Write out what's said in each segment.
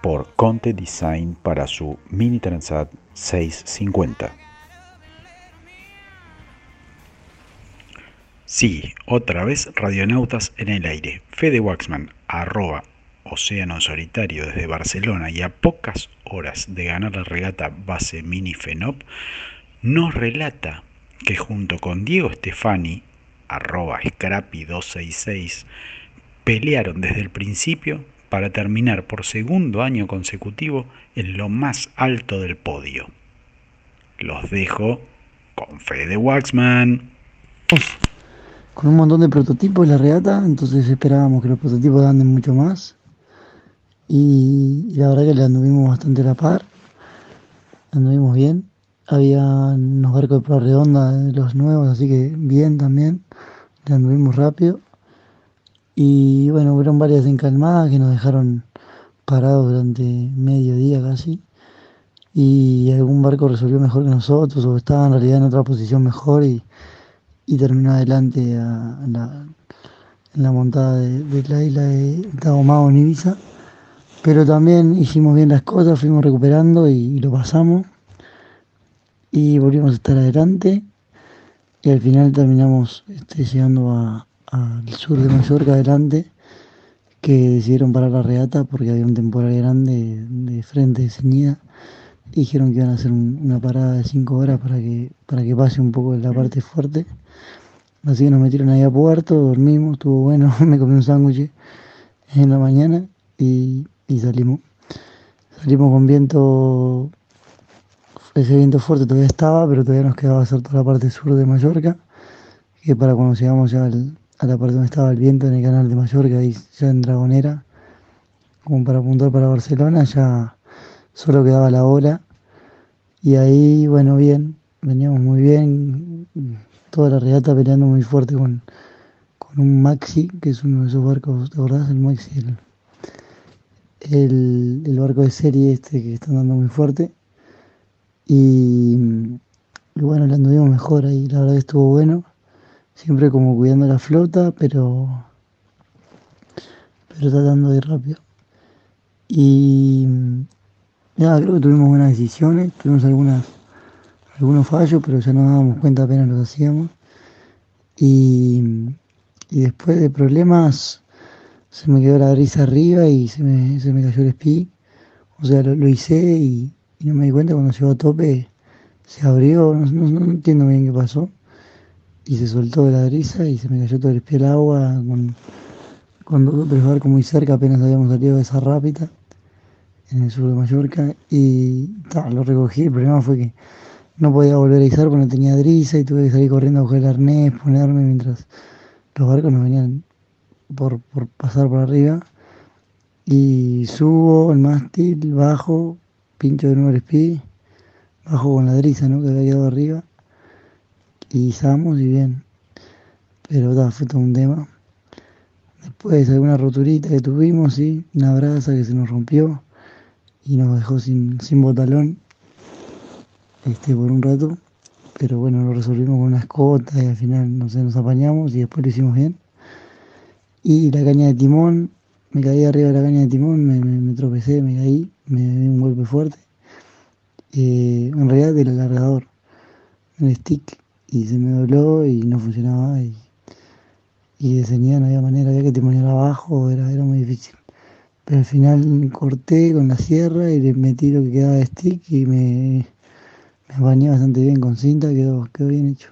por Conte Design para su Mini Transat 650. Sí, otra vez Radionautas en el aire. Fede Waxman, arroba Océano Solitario desde Barcelona y a pocas horas de ganar la regata base Mini Fenop, nos relata que junto con Diego Stefani, arroba Scrappy266, pelearon desde el principio para terminar por segundo año consecutivo en lo más alto del podio. Los dejo con Fede Waxman. Con un montón de prototipos la regata, entonces esperábamos que los prototipos anden mucho más. Y la verdad que le anduvimos bastante a la par, anduvimos bien. Había unos barcos de prueba redonda de los nuevos, así que bien también, le anduvimos rápido. Y bueno, hubieron varias encalmadas que nos dejaron parados durante medio día casi. Y algún barco resolvió mejor que nosotros o estaba en realidad en otra posición mejor y, terminó adelante en, la, montada de, la isla de Taomao en Ibiza. Pero también hicimos bien las cosas, fuimos recuperando y, lo pasamos. Y volvimos a estar adelante. Y al final terminamos este, llegando al sur de Mallorca adelante, que decidieron parar la regata porque había un temporal grande de frente de ceñida. Dijeron que iban a hacer una parada de 5 horas para que, para que pase un poco la parte fuerte. Así que nos metieron ahí a puerto, dormimos, estuvo bueno, me comí un sándwich en la mañana y y salimos. Salimos con viento, ese viento fuerte todavía estaba, pero todavía nos quedaba hacer toda la parte sur de Mallorca, que para cuando llegamos ya a la parte donde estaba el viento en el canal de Mallorca, y ya en Dragonera, como para apuntar para Barcelona, ya solo quedaba la ola. Y ahí, bueno, bien, veníamos muy bien, toda la regata peleando muy fuerte con, con un Maxi, que es uno de esos barcos, ¿te acordás? El Maxi, el, el, barco de serie este que está andando muy fuerte. Y, bueno, le anduvimos mejor ahí, la verdad estuvo bueno. Siempre como cuidando la flota, pero, pero tratando de ir rápido. Y nada, creo que tuvimos buenas decisiones, tuvimos algunas, algunos fallos, pero ya nos dábamos cuenta apenas los hacíamos. Y, y después de problemas se me quedó la brisa arriba y se me, se me cayó el espi. O sea, lo, hice y, no me di cuenta cuando llegó a tope, se abrió, no, entiendo bien qué pasó. Y se soltó de la brisa y se me cayó todo el espi al agua con, con dos barcos muy cerca, apenas habíamos salido de esa rápida en el sur de Mallorca y lo recogí. El problema fue que no podía volver a izar porque no tenía brisa y tuve que salir corriendo a coger el arnés, ponerme mientras los barcos nos venían por, pasar por arriba y subo el mástil, bajo, pincho de nuevo el speed, bajo con la driza ¿no? que había quedado arriba y izamos y bien. Pero da, fue todo un tema. Después alguna roturita que tuvimos, sí, una brasa que se nos rompió y nos dejó sin, sin botalón este, por un rato. Pero bueno, lo resolvimos con una escota y al final no sé, nos apañamos y después lo hicimos bien. Y la caña de timón, me caí arriba de la caña de timón, me, tropecé, me caí, me di un golpe fuerte. Eh, en realidad del alargador, el stick, y se me dobló y no funcionaba. Y, y no había manera, había que timonear abajo, era, era muy difícil. Pero al final corté con la sierra y le metí lo que quedaba de stick y me, me bañé bastante bien con cinta, quedó, quedó bien hecho.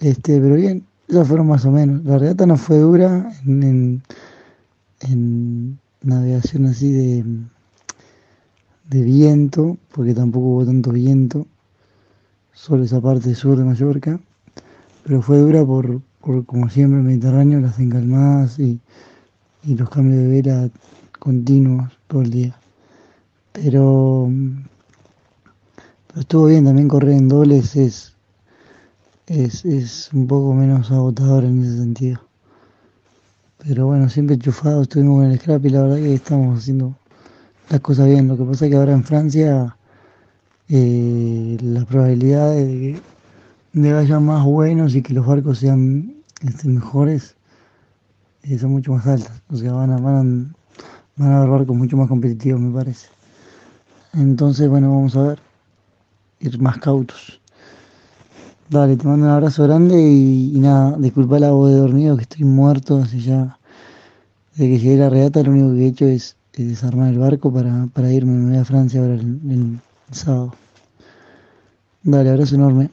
Este, pero bien, esas fueron más o menos. La regata no fue dura en, navegación así de, de viento, porque tampoco hubo tanto viento, solo esa parte sur de Mallorca, pero fue dura por, como siempre, el Mediterráneo, las encalmadas y, y los cambios de vela continuos todo el día. Pero, pero estuvo bien también correr en dobles es, es, es un poco menos agotador en ese sentido. Pero bueno, siempre enchufados, estuvimos con el scrap y la verdad que estamos haciendo las cosas bien. Lo que pasa es que ahora en Francia eh, la probabilidad de que haya más buenos y que los barcos sean este, mejores eh, son mucho más altas. O sea, van a, van, a, van a haber barcos mucho más competitivos, me parece. Entonces, bueno, vamos a ver. Ir más cautos. Dale, te mando un abrazo grande y, nada, disculpa la voz de dormido que estoy muerto así ya. Desde que llegué a la regata lo único que he hecho es, desarmar el barco para, para irme, a Francia ahora Dale, abrazo enorme.